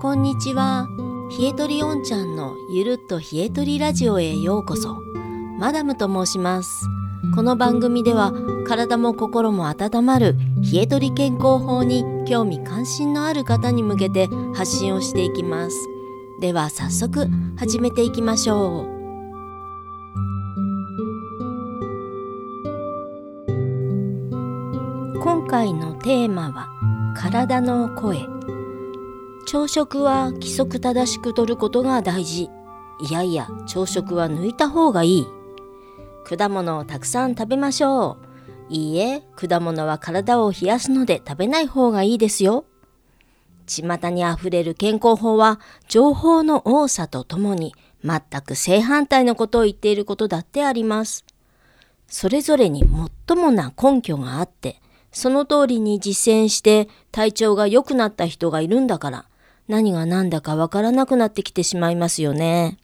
こんにちは。冷えとりおんちゃんのゆるっと冷えとりラジオへようこそ。マダムと申します。この番組では体も心も温まる冷えとり健康法に興味関心のある方に向けて発信をしていきます。では早速始めていきましょう。今回のテーマは体の声朝食は規則正しくとることが大事。いやいや朝食は抜いた方がいい。果物をたくさん食べましょう。いいえ果物は体を冷やすので食べない方がいいですよ。巷にあふれる健康法は情報の多さとともに全く正反対のことを言っていることだってあります。それぞれに最もな根拠があってその通りに実践して体調が良くなった人がいるんだから。何が何だかわからなくなってきてしまいますよね。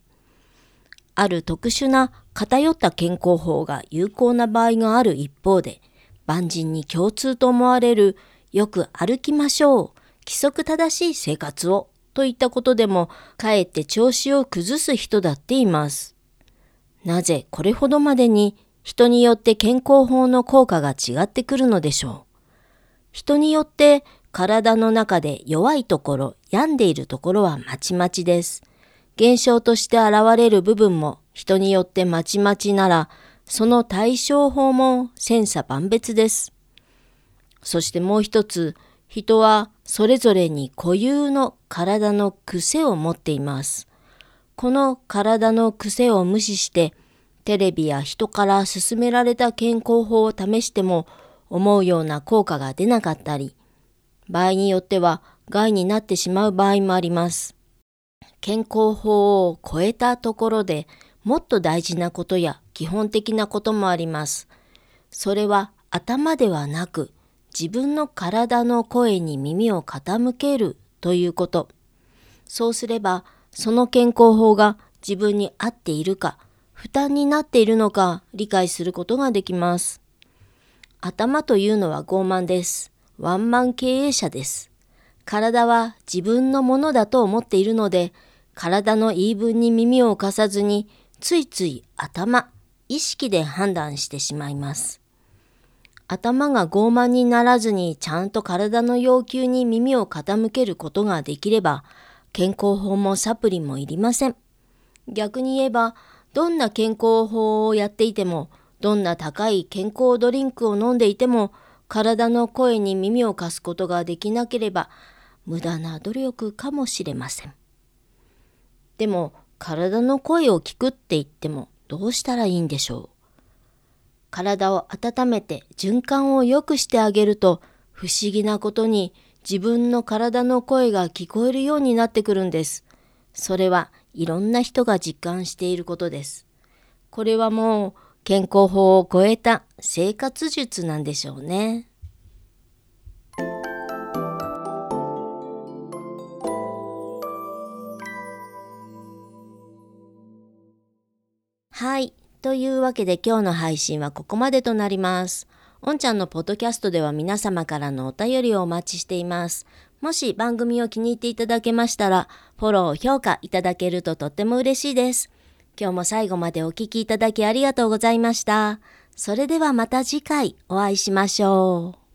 ある特殊な偏った健康法が有効な場合がある一方で万人に共通と思われるよく歩きましょう規則正しい生活をといったことでもかえって調子を崩す人だっています。なぜこれほどまでに人によって健康法の効果が違ってくるのでしょう。人によって体の中で弱いところ、病んでいるところはまちまちです。現象として現れる部分も人によってまちまちなら、その対処法も千差万別です。そしてもう一つ、人はそれぞれに固有の体の癖を持っています。この体の癖を無視してテレビや人から勧められた健康法を試しても思うような効果が出なかったり、場合によっては害になってしまう場合もあります。健康法を超えたところでもっと大事なことや基本的なこともあります。それは頭ではなく自分の体の声に耳を傾けるということ。そうすればその健康法が自分に合っているか負担になっているのか理解することができます。頭というのは傲慢です。ワンマン経営者です。体は自分のものだと思っているので、体の言い分に耳を貸さずに、ついつい頭、意識で判断してしまいます。頭が傲慢にならずにちゃんと体の要求に耳を傾けることができれば、健康法もサプリもいりません。逆に言えば、どんな健康法をやっていても、どんな高い健康ドリンクを飲んでいても、体の声に耳を貸すことができなければ、無駄な努力かもしれません。でも、体の声を聞くって言ってもどうしたらいいんでしょう。体を温めて循環を良くしてあげると、不思議なことに自分の体の声が聞こえるようになってくるんです。それはいろんな人が実感していることです。これはもう健康法を超えた生活術なんでしょうね。はい。というわけで今日の配信はここまでとなります。おんちゃんのポッドキャストでは皆様からのお便りをお待ちしています。もし番組を気に入っていただけましたら、フォロー、評価いただけるととっても嬉しいです。今日も最後までお聴きいただきありがとうございました。それではまた次回お会いしましょう。